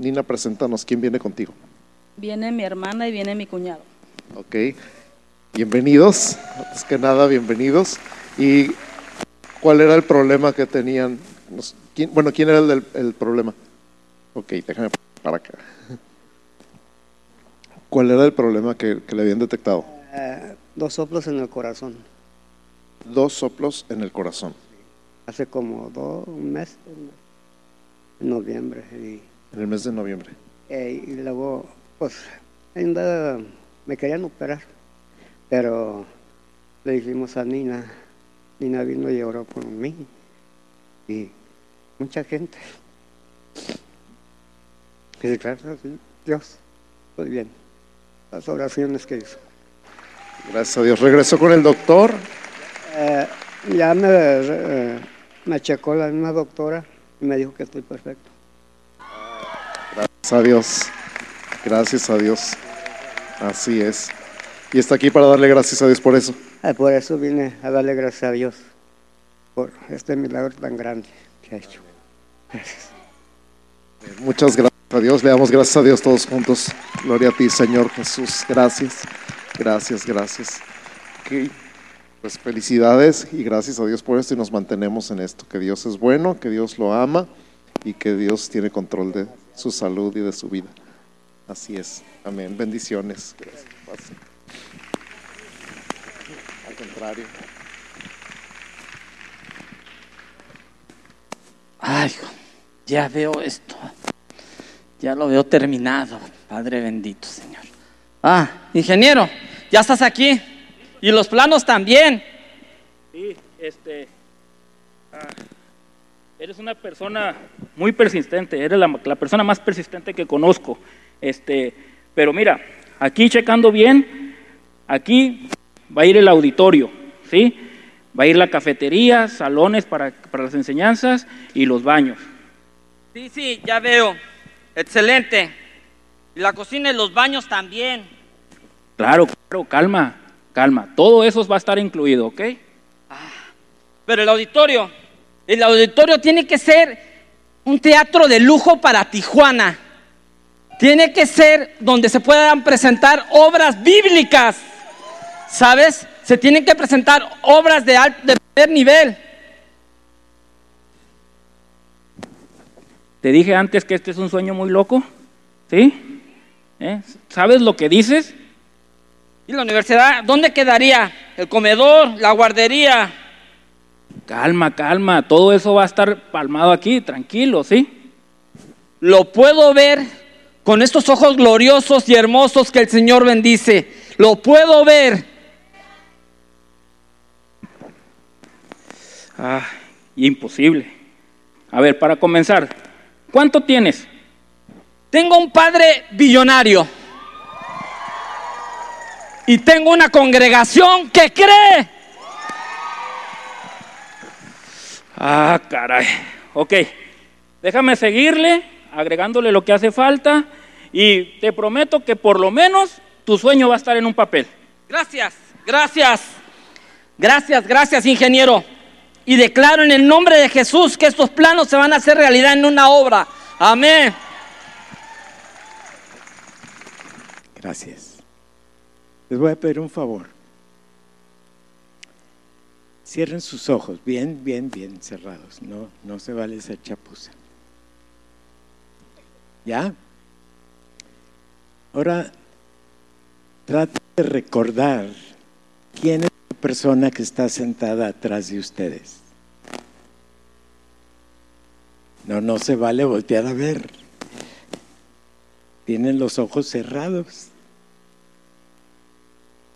Nina, preséntanos quién viene contigo. Viene mi hermana y viene mi cuñado. Ok, bienvenidos, antes que nada, bienvenidos. ¿Y cuál era el problema que tenían? Nos- ¿quién- bueno, ¿quién era el, del- el problema? Ok, déjame para acá. ¿Cuál era el problema que, que le habían detectado? Eh, dos soplos en el corazón. Dos soplos en el corazón. Hace como dos, un mes, un mes, en noviembre. Y, En el mes de noviembre. eh, y luego, pues, ainda me querían operar. Pero le dijimos a Nina, Nina vino y oró por mí. Y mucha gente. Y a Dios, estoy bien. Las oraciones que hizo. Gracias a Dios. Regresó con el doctor. Eh, ya me, eh, me checó la misma doctora y me dijo que estoy perfecto. Gracias a Dios. Gracias a Dios. Así es. Y está aquí para darle gracias a Dios por eso. Eh, por eso vine a darle gracias a Dios por este milagro tan grande que ha hecho. Gracias. Muchas gracias a Dios. Le damos gracias a Dios todos juntos. Gloria a ti, Señor Jesús. Gracias. Gracias, gracias. Ok. Pues felicidades y gracias a Dios por esto y nos mantenemos en esto. Que Dios es bueno, que Dios lo ama y que Dios tiene control de su salud y de su vida. Así es. Amén. Bendiciones. Gracias. Pase. Al contrario. Ay, ya veo esto. Ya lo veo terminado. Padre bendito, Señor. Ah, ingeniero, ya estás aquí. Y los planos también. Sí, este. ah, eres una persona muy persistente, eres la, la persona más persistente que conozco. Este, pero mira, aquí checando bien, aquí va a ir el auditorio, ¿sí? Va a ir la cafetería, salones para, para las enseñanzas y los baños. Sí, sí, ya veo. Excelente. Y la cocina y los baños también. Claro, claro, calma, calma. Todo eso va a estar incluido, ¿ok? Pero el auditorio, el auditorio tiene que ser un teatro de lujo para Tijuana. Tiene que ser donde se puedan presentar obras bíblicas. ¿Sabes? Se tienen que presentar obras de, al- de primer nivel. Te dije antes que este es un sueño muy loco, ¿sí? ¿Eh? ¿Sabes lo que dices? ¿Y la universidad dónde quedaría? El comedor, la guardería. Calma, calma, todo eso va a estar palmado aquí, tranquilo, ¿sí? Lo puedo ver con estos ojos gloriosos y hermosos que el Señor bendice. Lo puedo ver. Ah, imposible. A ver, para comenzar, ¿cuánto tienes? Tengo un padre billonario. Y tengo una congregación que cree. Ah, caray. Ok, déjame seguirle, agregándole lo que hace falta y te prometo que por lo menos tu sueño va a estar en un papel. Gracias, gracias. Gracias, gracias, ingeniero. Y declaro en el nombre de Jesús que estos planos se van a hacer realidad en una obra. Amén. Gracias. Les voy a pedir un favor. Cierren sus ojos, bien, bien, bien cerrados. No, no se vale esa chapuza. ¿Ya? Ahora, trate de recordar quién es la persona que está sentada atrás de ustedes. No, no se vale voltear a ver. Tienen los ojos cerrados.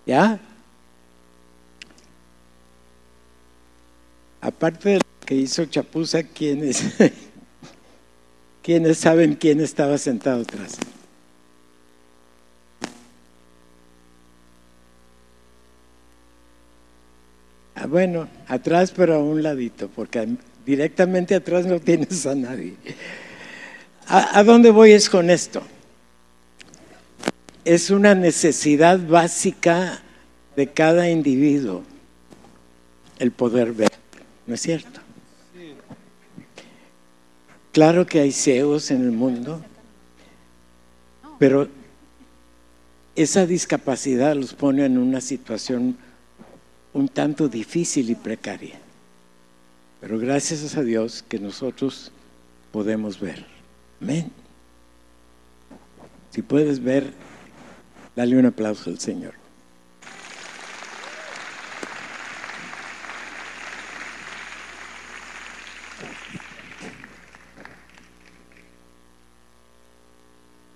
¿Ya? Aparte de lo que hizo Chapuza, ¿quiénes, ¿quiénes saben quién estaba sentado atrás? Ah, bueno, atrás pero a un ladito, porque directamente atrás no tienes a nadie. ¿A, a dónde voy es con esto? Es una necesidad básica de cada individuo el poder ver, ¿no es cierto? Claro que hay ciegos en el mundo, Pero esa discapacidad los pone en una situación un tanto difícil y precaria. Pero gracias a Dios que nosotros podemos ver. Amén. Si puedes ver, dale un aplauso al Señor.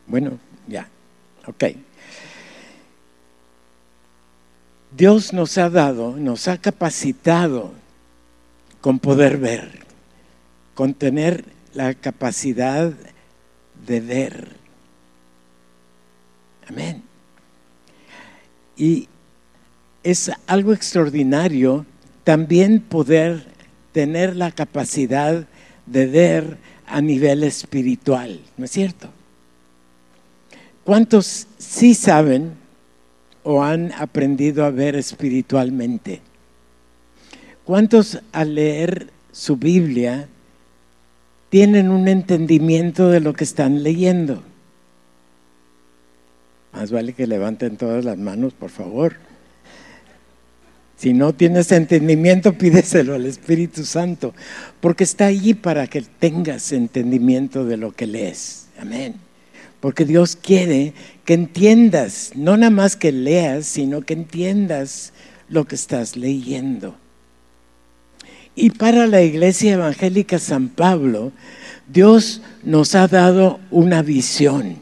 Bueno, ya, ok. Dios nos ha dado, nos ha capacitado con poder ver, con tener la capacidad de ver. Amén. Y es algo extraordinario también poder tener la capacidad de ver a nivel espiritual, ¿no es cierto? ¿Cuántos sí saben o han aprendido a ver espiritualmente? ¿Cuántos al leer su Biblia tienen un entendimiento de lo que están leyendo? Más vale que levanten todas las manos, por favor. Si no tienes entendimiento, pídeselo al Espíritu Santo, porque está allí para que tengas entendimiento de lo que lees. Amén. Porque Dios quiere que entiendas, no nada más que leas, sino que entiendas lo que estás leyendo. Y para la Iglesia Evangélica San Pablo, Dios nos ha dado una visión.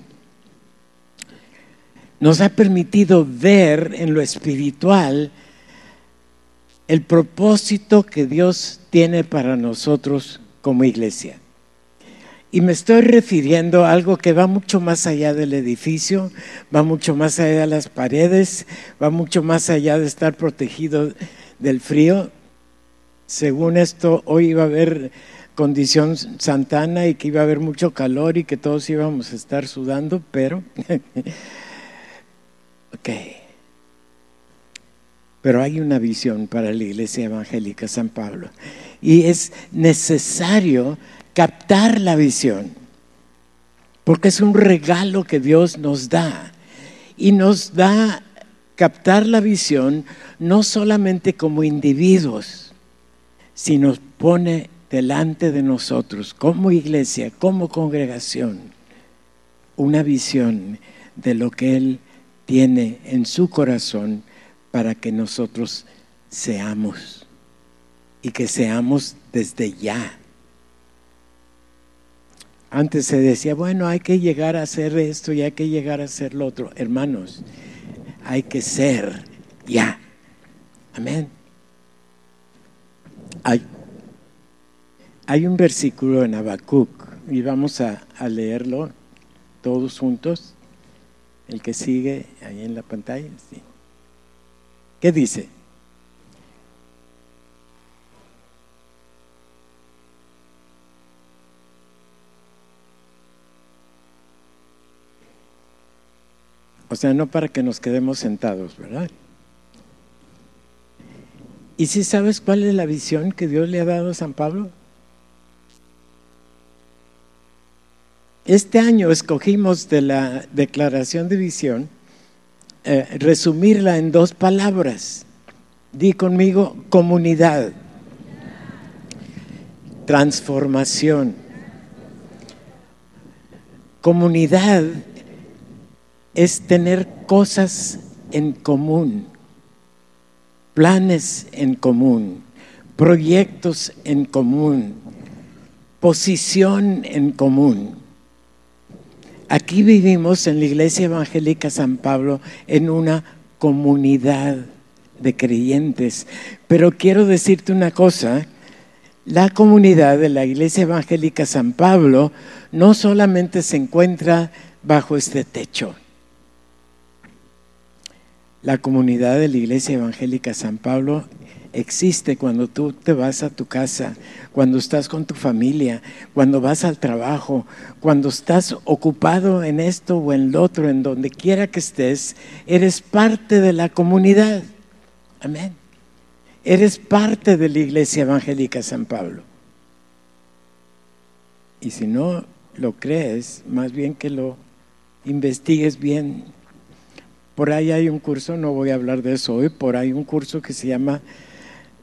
Nos ha permitido ver en lo espiritual el propósito que Dios tiene para nosotros como iglesia. Y me estoy refiriendo a algo que va mucho más allá del edificio, va mucho más allá de las paredes, va mucho más allá de estar protegido del frío. Según esto, hoy iba a haber condición santana y que iba a haber mucho calor y que todos íbamos a estar sudando, pero... ok. Pero hay una visión para la Iglesia Evangélica San Pablo. Y es necesario captar la visión, porque es un regalo que Dios nos da. Y nos da captar la visión no solamente como individuos, sino pone delante de nosotros como iglesia, como congregación, una visión de lo que Él tiene en su corazón para que nosotros seamos y que seamos desde ya antes se decía, bueno, hay que llegar a hacer esto y hay que llegar a hacer lo otro. Hermanos, hay que ser ya. Amén. Hay, hay un versículo en Habacuc y vamos a, a leerlo todos juntos. El que sigue ahí en la pantalla. Sí. ¿Qué dice? O sea, no para que nos quedemos sentados, ¿verdad? ¿Y si sabes cuál es la visión que Dios le ha dado a San Pablo? Este año escogimos de la declaración de visión eh, resumirla en dos palabras. Di conmigo comunidad, transformación. Comunidad es tener cosas en común, planes en común, proyectos en común, posición en común. Aquí vivimos en la Iglesia Evangélica San Pablo en una comunidad de creyentes. Pero quiero decirte una cosa, la comunidad de la Iglesia Evangélica San Pablo no solamente se encuentra bajo este techo, la comunidad de la Iglesia Evangélica San Pablo existe cuando tú te vas a tu casa, cuando estás con tu familia, cuando vas al trabajo, cuando estás ocupado en esto o en lo otro, en donde quiera que estés, eres parte de la comunidad. Amén. Eres parte de la Iglesia Evangélica San Pablo. Y si no lo crees, más bien que lo investigues bien. Por ahí hay un curso, no voy a hablar de eso hoy, por ahí un curso que se llama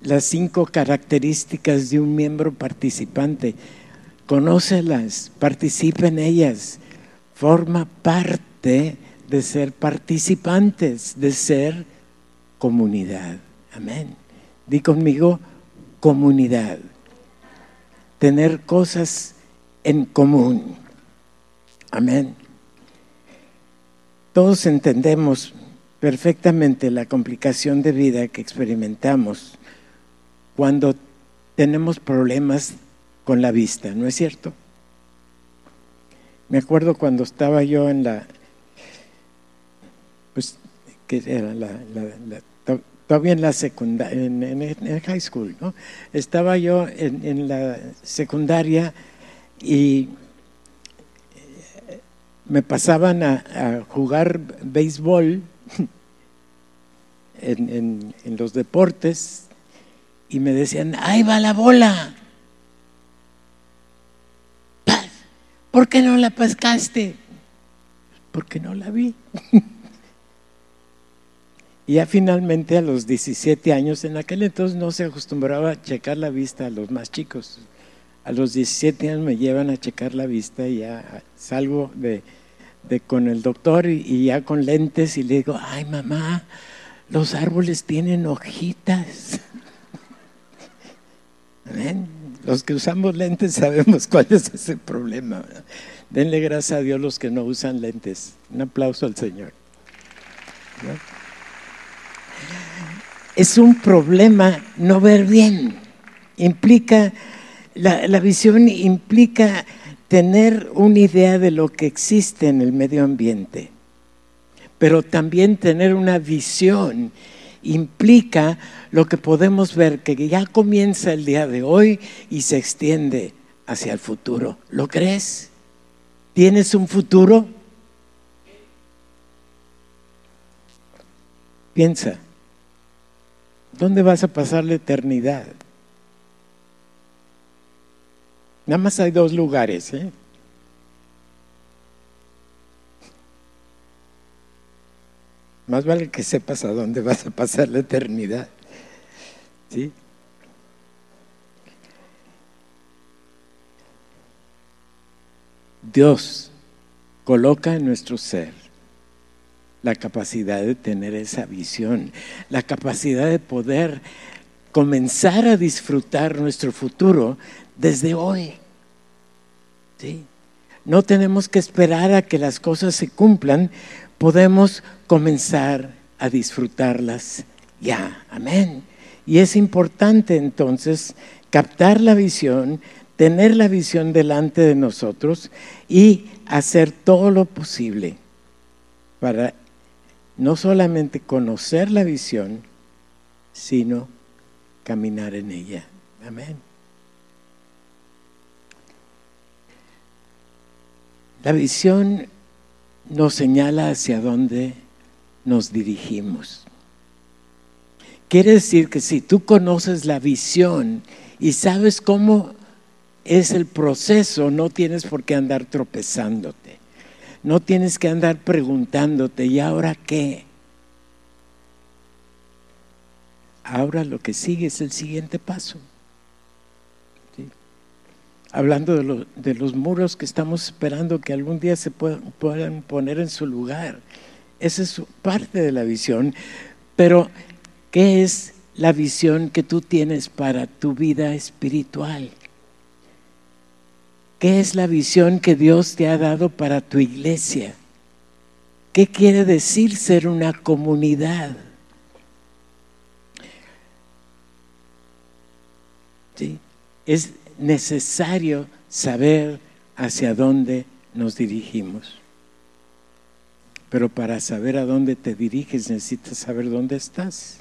Las cinco características de un miembro participante. Conócelas, participa en ellas, forma parte de ser participantes, de ser comunidad. Amén. Di conmigo, comunidad. Tener cosas en común. Amén. Todos entendemos perfectamente la complicación de vida que experimentamos cuando tenemos problemas con la vista, ¿no es cierto? Me acuerdo cuando estaba yo en la, pues, que era la, todavía en la secundaria, en, high school, ¿no? Estaba yo en, la secundaria y me pasaban a, jugar béisbol en, en, los deportes y me decían, ahí va la bola. ¿Por qué no la pescaste? Porque no la vi. y ya finalmente a los 17 años, en aquel entonces no se acostumbraba a checar la vista a los más chicos. A los 17 años me llevan a checar la vista y ya salgo con el doctor y, ya con lentes y le digo, ay mamá, los árboles tienen hojitas. Los que usamos lentes sabemos cuál es ese problema. Denle gracias a Dios los que no usan lentes. Un aplauso al Señor. Es un problema no ver bien. Implica, la, visión implica tener una idea de lo que existe en el medio ambiente, pero también tener una visión implica lo que podemos ver que ya comienza el día de hoy y se extiende hacia el futuro. ¿Lo crees? ¿Tienes un futuro? Piensa, ¿dónde vas a pasar la eternidad? Nada más hay dos lugares, ¿eh? Más vale que sepas a dónde vas a pasar la eternidad. ¿Sí? Dios coloca en nuestro ser la capacidad de tener esa visión, la capacidad de poder comenzar a disfrutar nuestro futuro desde hoy. ¿Sí? No tenemos que esperar a que las cosas se cumplan podemos comenzar a disfrutarlas ya. Amén. Y es importante entonces captar la visión, tener la visión delante de nosotros y hacer todo lo posible para no solamente conocer la visión, sino caminar en ella. Amén. La visión nos señala hacia dónde nos dirigimos. Quiere decir que si tú conoces la visión y sabes cómo es el proceso, no tienes por qué andar tropezándote. No tienes que andar preguntándote, ¿y ahora qué? Ahora lo que sigue es el siguiente paso hablando de, los muros que estamos esperando que algún día se puedan, poner en su lugar. Esa es parte de la visión. Pero, ¿qué es la visión que tú tienes para tu vida espiritual? ¿Qué es la visión que Dios te ha dado para tu iglesia? ¿Qué quiere decir ser una comunidad? ¿Sí? Necesario saber hacia dónde nos dirigimos. Pero para saber a dónde te diriges necesitas saber dónde estás.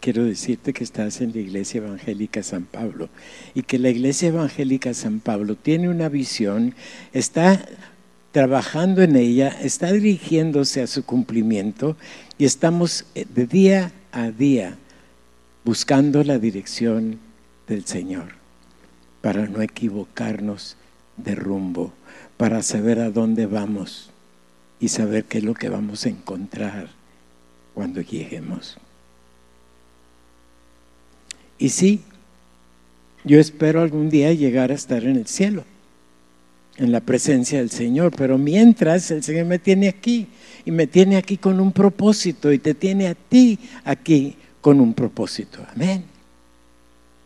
Quiero decirte que estás en la Iglesia Evangélica San Pablo y que la Iglesia Evangélica San Pablo tiene una visión, está trabajando en ella, está dirigiéndose a su cumplimiento y estamos de día a día buscando la dirección del Señor, para no equivocarnos de rumbo, para saber a dónde vamos y saber qué es lo que vamos a encontrar cuando lleguemos. Y sí, yo espero algún día llegar a estar en el cielo, en la presencia del Señor, pero mientras el Señor me tiene aquí y me tiene aquí con un propósito y te tiene a ti aquí con un propósito. Amén.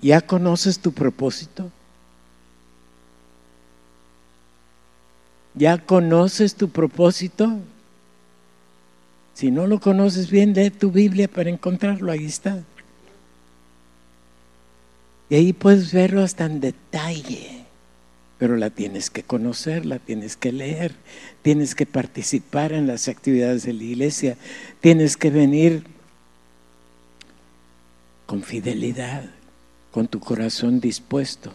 ¿Ya conoces tu propósito? ¿Ya conoces tu propósito? Si no lo conoces bien, lee tu Biblia para encontrarlo, ahí está. Y ahí puedes verlo hasta en detalle, pero la tienes que conocer, la tienes que leer, tienes que participar en las actividades de la iglesia, tienes que venir con fidelidad, con tu corazón dispuesto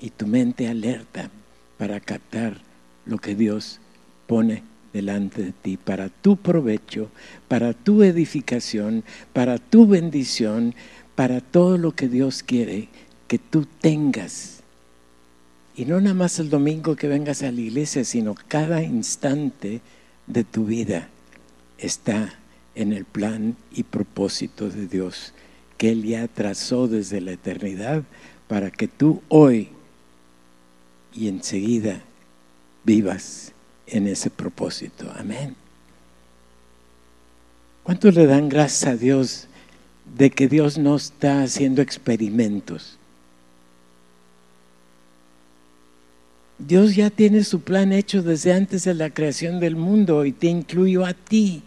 y tu mente alerta para captar lo que Dios pone delante de ti para tu provecho, para tu edificación, para tu bendición, para todo lo que Dios quiere que tú tengas. Y no nada más el domingo que vengas a la iglesia, sino cada instante de tu vida está en el plan y propósito de Dios que Él ya trazó desde la eternidad para que tú hoy y enseguida vivas en ese propósito. Amén. ¿Cuántos le dan gracias a Dios de que Dios no está haciendo experimentos? Dios ya tiene su plan hecho desde antes de la creación del mundo y te incluyó a ti.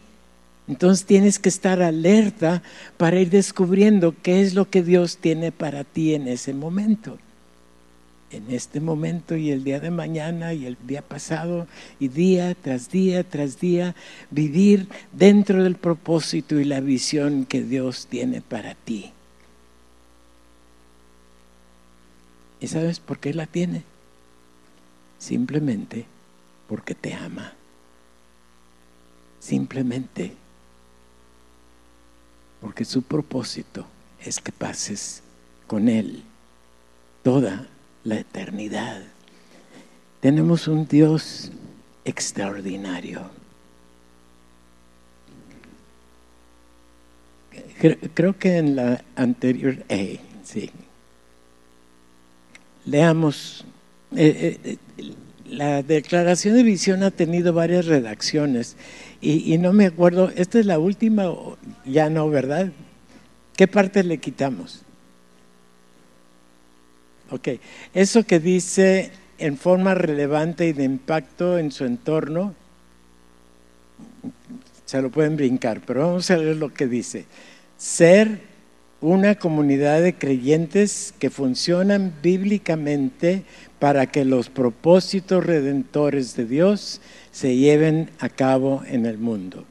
Entonces tienes que estar alerta para ir descubriendo qué es lo que Dios tiene para ti en ese momento en este momento y el día de mañana y el día pasado y día tras día tras día vivir dentro del propósito y la visión que Dios tiene para ti. ¿Y sabes por qué la tiene? Simplemente porque te ama. Simplemente porque su propósito es que pases con Él toda la eternidad. Tenemos un Dios extraordinario. Creo que en la anterior, eh, sí. Leamos, eh, eh, la declaración de visión ha tenido varias redacciones y, no me acuerdo, esta es la última, ya no, ¿verdad? ¿Qué parte le quitamos? Ok, eso que dice en forma relevante y de impacto en su entorno, se lo pueden brincar, pero vamos a leer lo que dice. Ser una comunidad de creyentes que funcionan bíblicamente para que los propósitos redentores de Dios se lleven a cabo en el mundo.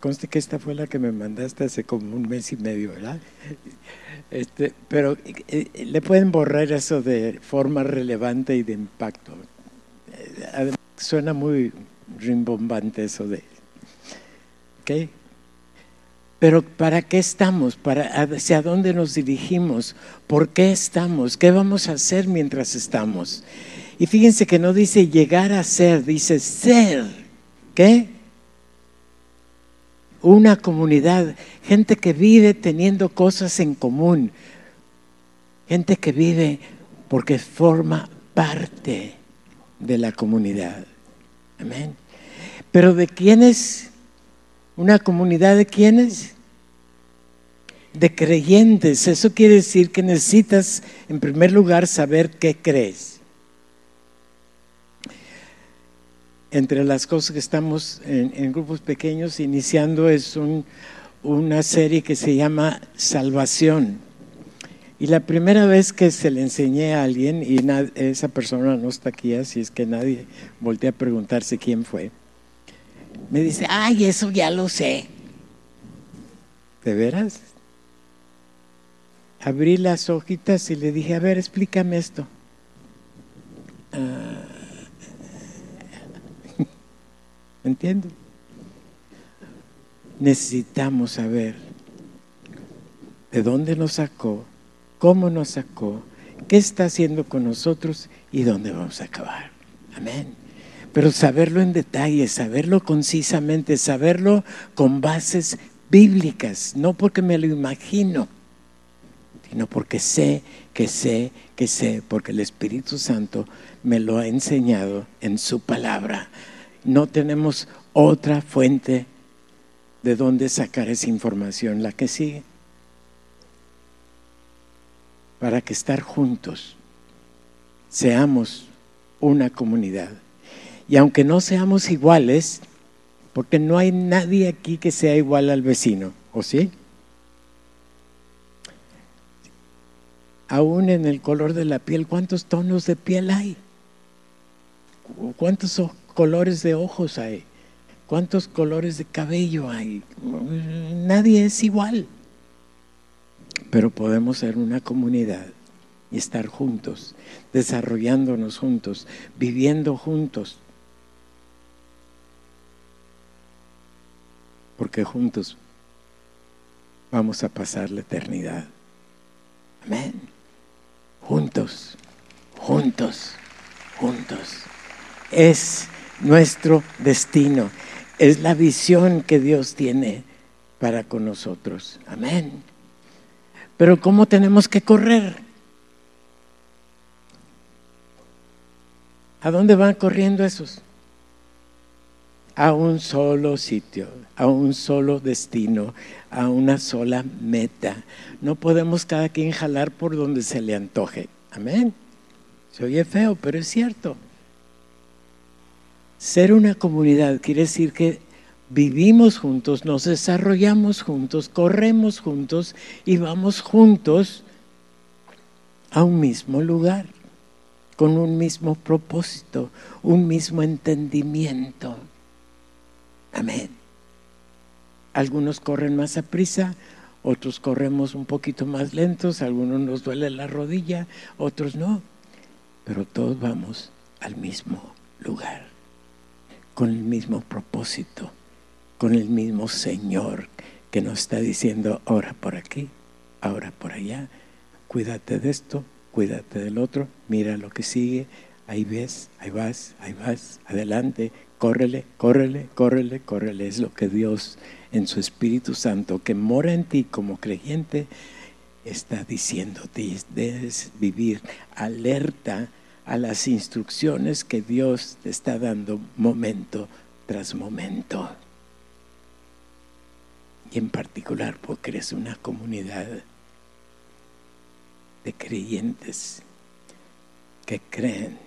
Conste que esta fue la que me mandaste hace como un mes y medio, ¿verdad? Este, pero eh, le pueden borrar eso de forma relevante y de impacto. Eh, suena muy rimbombante eso de... ¿Ok? Pero ¿para qué estamos? ¿Para ¿Hacia dónde nos dirigimos? ¿Por qué estamos? ¿Qué vamos a hacer mientras estamos? Y fíjense que no dice llegar a ser, dice ser. ¿Qué? una comunidad, gente que vive teniendo cosas en común, gente que vive porque forma parte de la comunidad. Amén. Pero ¿de quiénes? ¿Una comunidad de quiénes? De creyentes. Eso quiere decir que necesitas, en primer lugar, saber qué crees. entre las cosas que estamos en, grupos pequeños iniciando es una serie que se llama Salvación. Y la primera vez que se le enseñé a alguien, y esa persona no está aquí, así es que nadie voltea a preguntarse quién fue, me dice, ay, eso ya lo sé. ¿De veras? Abrí las hojitas y le dije, a ver, explícame esto. Ah, ¿Entienden? Necesitamos saber de dónde nos sacó, cómo nos sacó qué está haciendo con nosotros y dónde vamos a acabar. Amén. Pero saberlo en detalle, saberlo concisamente, saberlo con bases bíblicas, no porque me lo imagino, sino porque sé que sé que sé, porque el Espíritu Santo me lo ha enseñado en su palabra. No tenemos otra fuente de dónde sacar esa información, la que sigue. Para que estar juntos seamos una comunidad. Y aunque no seamos iguales, porque no hay nadie aquí que sea igual al vecino, ¿o sí? Aún en el color de la piel, ¿cuántos tonos de piel hay? ¿Cuántos colores de ojos hay? ¿Cuántos colores de cabello hay? Nadie es igual. Pero podemos ser una comunidad y estar juntos, desarrollándonos juntos, viviendo juntos. Porque juntos vamos a pasar la eternidad. Amén. Juntos, juntos, juntos. Es nuestro destino es la visión que Dios tiene para con nosotros. Amén. Pero ¿cómo tenemos que correr? ¿A dónde van corriendo esos? A un solo sitio, a un solo destino, a una sola meta. No podemos cada quien jalar por donde se le antoje. Amén. Se oye feo, pero es cierto. Ser una comunidad quiere decir que vivimos juntos, nos desarrollamos juntos, corremos juntos y vamos juntos a un mismo lugar, con un mismo propósito, un mismo entendimiento. Amén. Algunos corren más a prisa, otros corremos un poquito más lentos, algunos nos duele la rodilla, otros no, pero todos vamos al mismo lugar con el mismo propósito, con el mismo Señor que nos está diciendo, ahora por aquí, ahora por allá, cuídate de esto, cuídate del otro, mira lo que sigue, ahí ves, ahí vas, ahí vas, adelante, córrele, córrele, córrele, córrele. Es lo que Dios en su Espíritu Santo que mora en ti como creyente está diciéndote. Debes vivir alerta a las instrucciones que Dios te está dando momento tras momento. Y en particular porque eres una comunidad de creyentes que creen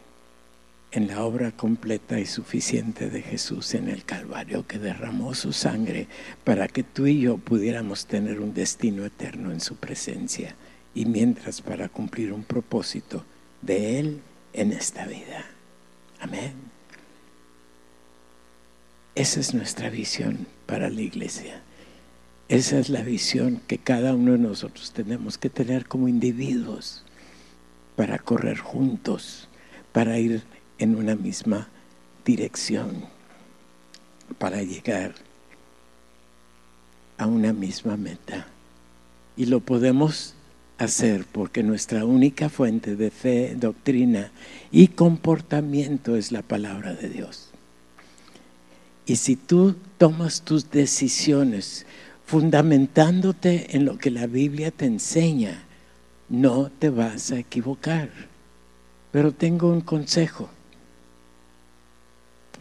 en la obra completa y suficiente de Jesús en el Calvario, que derramó su sangre para que tú y yo pudiéramos tener un destino eterno en su presencia, y mientras para cumplir un propósito de Él en esta vida. Amén. Esa es nuestra visión para la iglesia. Esa es la visión que cada uno de nosotros tenemos que tener como individuos para correr juntos, para ir en una misma dirección, para llegar a una misma meta. Y lo podemos hacer, porque nuestra única fuente de fe, doctrina y comportamiento es la palabra de Dios. Y si tú tomas tus decisiones fundamentándote en lo que la Biblia te enseña, no te vas a equivocar. Pero tengo un consejo,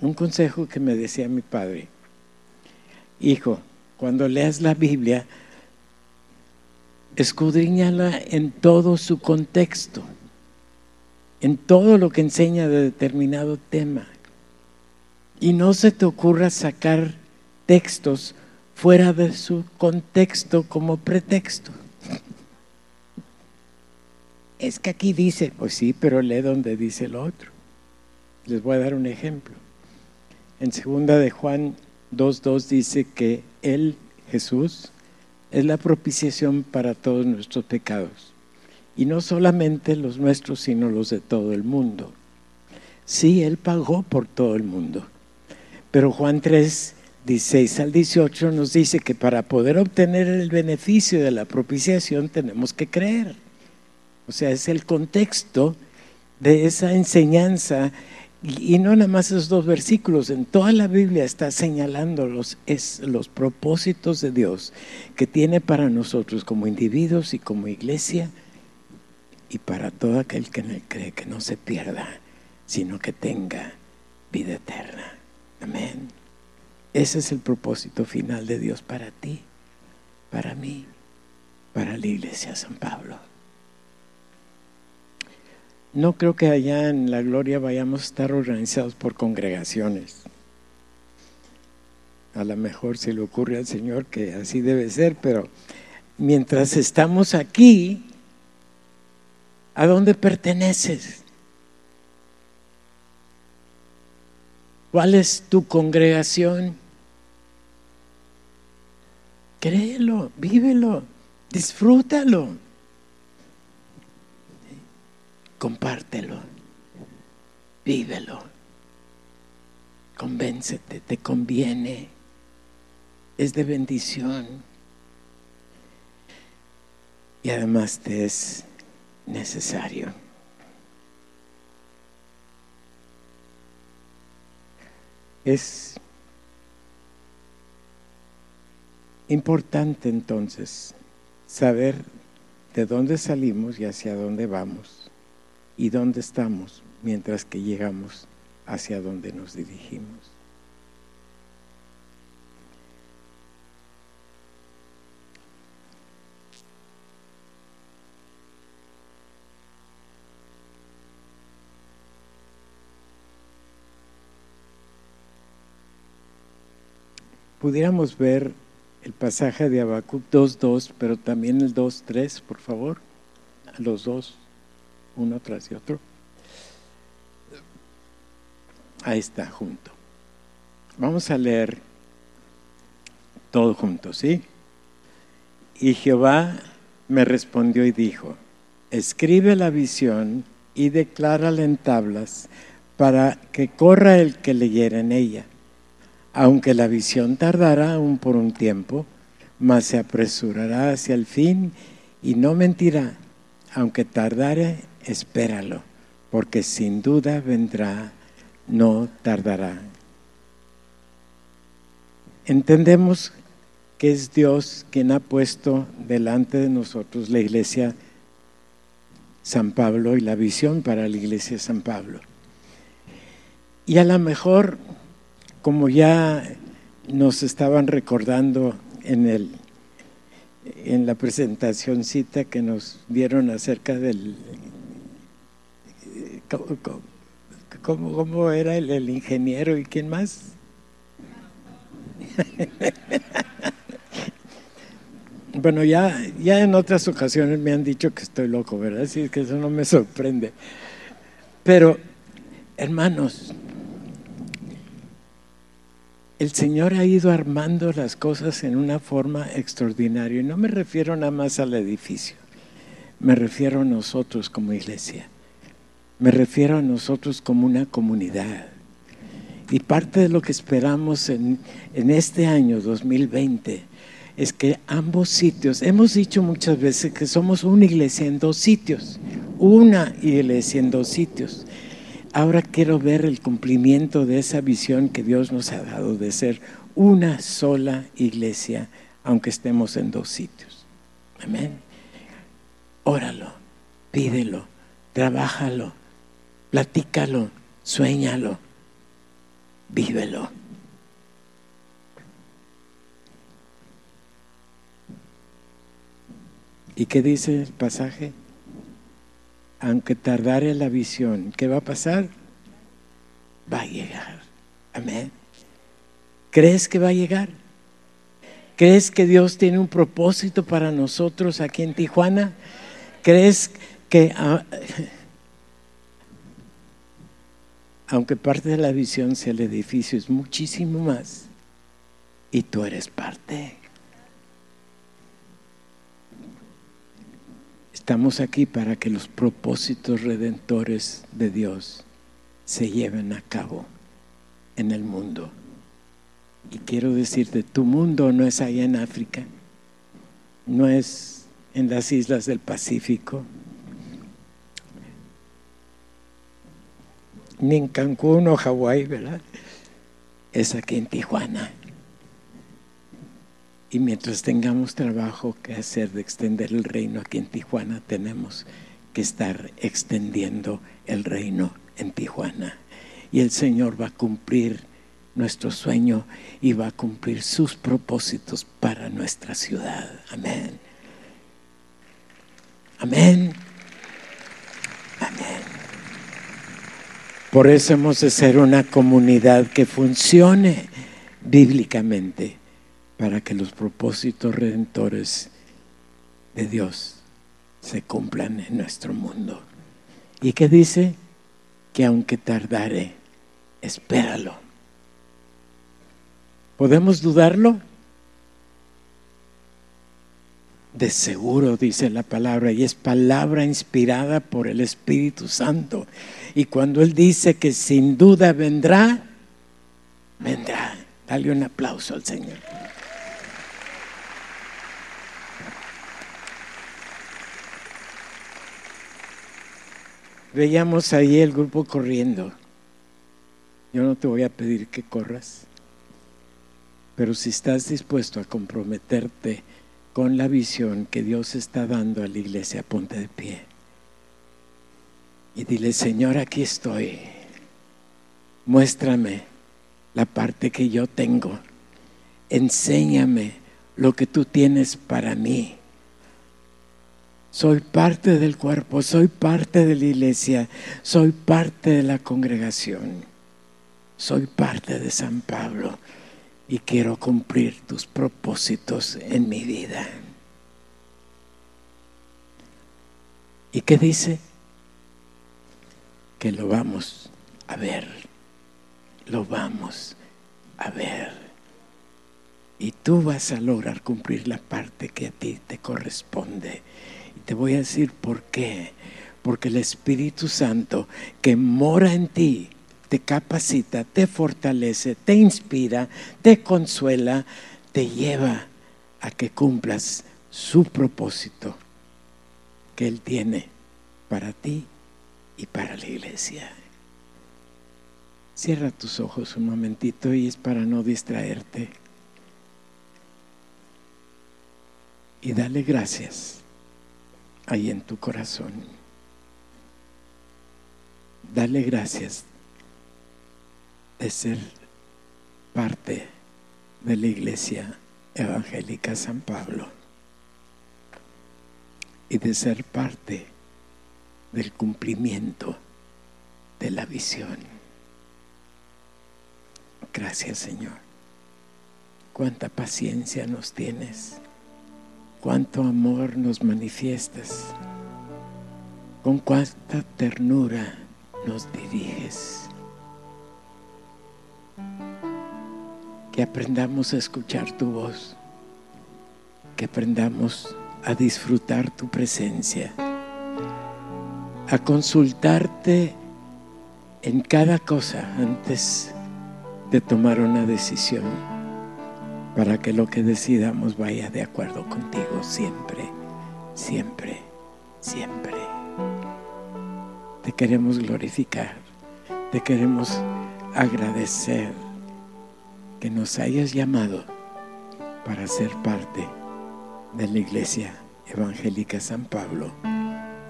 un consejo que me decía mi padre. Hijo, cuando leas la Biblia, escudriñala en todo su contexto, en todo lo que enseña de determinado tema. Y no se te ocurra sacar textos fuera de su contexto como pretexto. Es que aquí dice, pues sí, pero lee donde dice el otro. Les voy a dar un ejemplo. En segunda de Juan 2.2 dice que Él, Jesús, es la propiciación para todos nuestros pecados. Y no solamente los nuestros, sino los de todo el mundo. Sí, Él pagó por todo el mundo. Pero Juan 3, 16 al 18 nos dice que para poder obtener el beneficio de la propiciación tenemos que creer. O sea, es el contexto de esa enseñanza y, no nada más esos dos versículos, en toda la Biblia está señalando los, los propósitos de Dios que tiene para nosotros como individuos y como iglesia y para todo aquel que en él cree que no se pierda, sino que tenga vida eterna. Amén. Ese es el propósito final de Dios para ti, para mí, para la iglesia San Pablo. No creo que allá en la gloria vayamos a estar organizados por congregaciones. A lo mejor se le ocurre al Señor que así debe ser, pero mientras estamos aquí, ¿a dónde perteneces? ¿Cuál es tu congregación? Créelo, vívelo, disfrútalo compártelo, vívelo, convéncete, te conviene, es de bendición. Y además te es necesario. Es importante entonces saber de dónde salimos y hacia dónde vamos y dónde estamos mientras que llegamos hacia donde nos dirigimos. Pudiéramos ver el pasaje de Habacuc 2.2, pero también el 2.3, por favor, a los dos uno tras de otro. Ahí está, junto. Vamos a leer todo junto, ¿sí? Y Jehová me respondió y dijo, escribe la visión y declárala en tablas para que corra el que leyera en ella. Aunque la visión tardará aún por un tiempo, mas se apresurará hacia el fin y no mentirá, aunque tardare espéralo, porque sin duda vendrá, no tardará. Entendemos que es Dios quien ha puesto delante de nosotros la iglesia San Pablo y la visión para la iglesia San Pablo. Y a lo mejor, como ya nos estaban recordando en, el, en la presentacióncita que nos dieron acerca del ¿Cómo, era el, ingeniero y quién más? bueno, ya, ya en otras ocasiones me han dicho que estoy loco, ¿verdad? Así es que eso no me sorprende. Pero, hermanos, el Señor ha ido armando las cosas en una forma extraordinaria. Y no me refiero nada más al edificio, me refiero a nosotros como iglesia. Me refiero a nosotros como una comunidad. Y parte de lo que esperamos en, este año 2020 es que ambos sitios, hemos dicho muchas veces que somos una iglesia en dos sitios, una iglesia en dos sitios. Ahora quiero ver el cumplimiento de esa visión que Dios nos ha dado de ser una sola iglesia, aunque estemos en dos sitios. Amén. Óralo, pídelo, trabájalo, platícalo, sueñalo, vívelo. ¿Y qué dice el pasaje? Aunque tardare la visión, ¿qué va a pasar? Va a llegar. Amén. ¿Crees que va a llegar? ¿Crees que Dios tiene un propósito para nosotros aquí en Tijuana? ¿Crees que... Ah, aunque parte de la visión sea el edificio, es muchísimo más. Y tú eres parte. Estamos aquí para que los propósitos redentores de Dios se lleven a cabo en el mundo. Y quiero decirte, tu mundo no es allá en África, no es en las islas del Pacífico, ni en Cancún o Hawái, ¿verdad? Es aquí en Tijuana. Y mientras tengamos trabajo que hacer de extender el reino aquí en Tijuana, tenemos que estar extendiendo el reino en Tijuana. Y el Señor va a cumplir nuestro sueño y va a cumplir sus propósitos para nuestra ciudad. Amén. Amén. Amén. Por eso hemos de ser una comunidad que funcione bíblicamente para que los propósitos redentores de Dios se cumplan en nuestro mundo. ¿Y qué dice? Que aunque tardare, espéralo. ¿Podemos dudarlo? De seguro, dice la palabra, y es palabra inspirada por el Espíritu Santo. Y cuando Él dice que sin duda vendrá, vendrá. Dale un aplauso al Señor. Veíamos ahí el grupo corriendo. Yo no te voy a pedir que corras, pero si estás dispuesto a comprometerte con la visión que Dios está dando a la iglesia, ponte de pie. Y dile, Señor, aquí estoy. Muéstrame la parte que yo tengo. Enséñame lo que tú tienes para mí. Soy parte del cuerpo, soy parte de la iglesia, soy parte de la congregación, soy parte de San Pablo y quiero cumplir tus propósitos en mi vida. ¿Y qué dice? Que lo vamos a ver, lo vamos a ver. Y tú vas a lograr cumplir la parte que a ti te corresponde. Y te voy a decir por qué. Porque el Espíritu Santo que mora en ti, te capacita, te fortalece, te inspira, te consuela, te lleva a que cumplas su propósito que Él tiene para ti y para la iglesia. Cierra tus ojos un momentito y es para no distraerte. Y dale gracias ahí en tu corazón. Dale gracias de ser parte de la iglesia evangélica San Pablo y de ser parte del cumplimiento de la visión. Gracias Señor. Cuánta paciencia nos tienes, cuánto amor nos manifiestas, con cuánta ternura nos diriges. Que aprendamos a escuchar tu voz, que aprendamos a disfrutar tu presencia, a consultarte en cada cosa antes de tomar una decisión, para que lo que decidamos vaya de acuerdo contigo siempre, siempre, siempre. Te queremos glorificar, te queremos agradecer que nos hayas llamado para ser parte de la Iglesia Evangélica San Pablo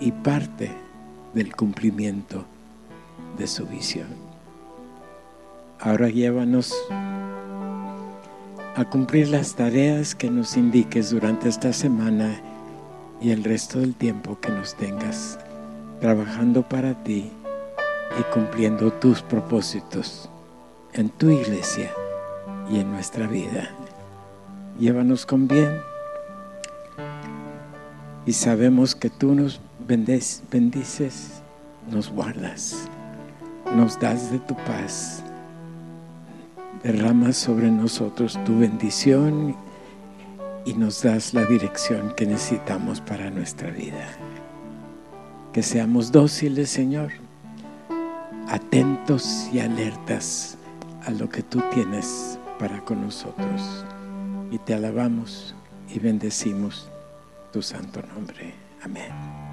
y parte del cumplimiento de su visión. Ahora llévanos a cumplir las tareas que nos indiques durante esta semana y el resto del tiempo que nos tengas trabajando para ti y cumpliendo tus propósitos en tu iglesia y en nuestra vida. Llévanos con bien y sabemos que tú nos bendices, nos guardas, nos das de tu paz, derramas sobre nosotros tu bendición y nos das la dirección que necesitamos para nuestra vida. Que seamos dóciles, Señor, atentos y alertas a lo que tú tienes para con nosotros. Y te alabamos y bendecimos tu santo nombre. Amén.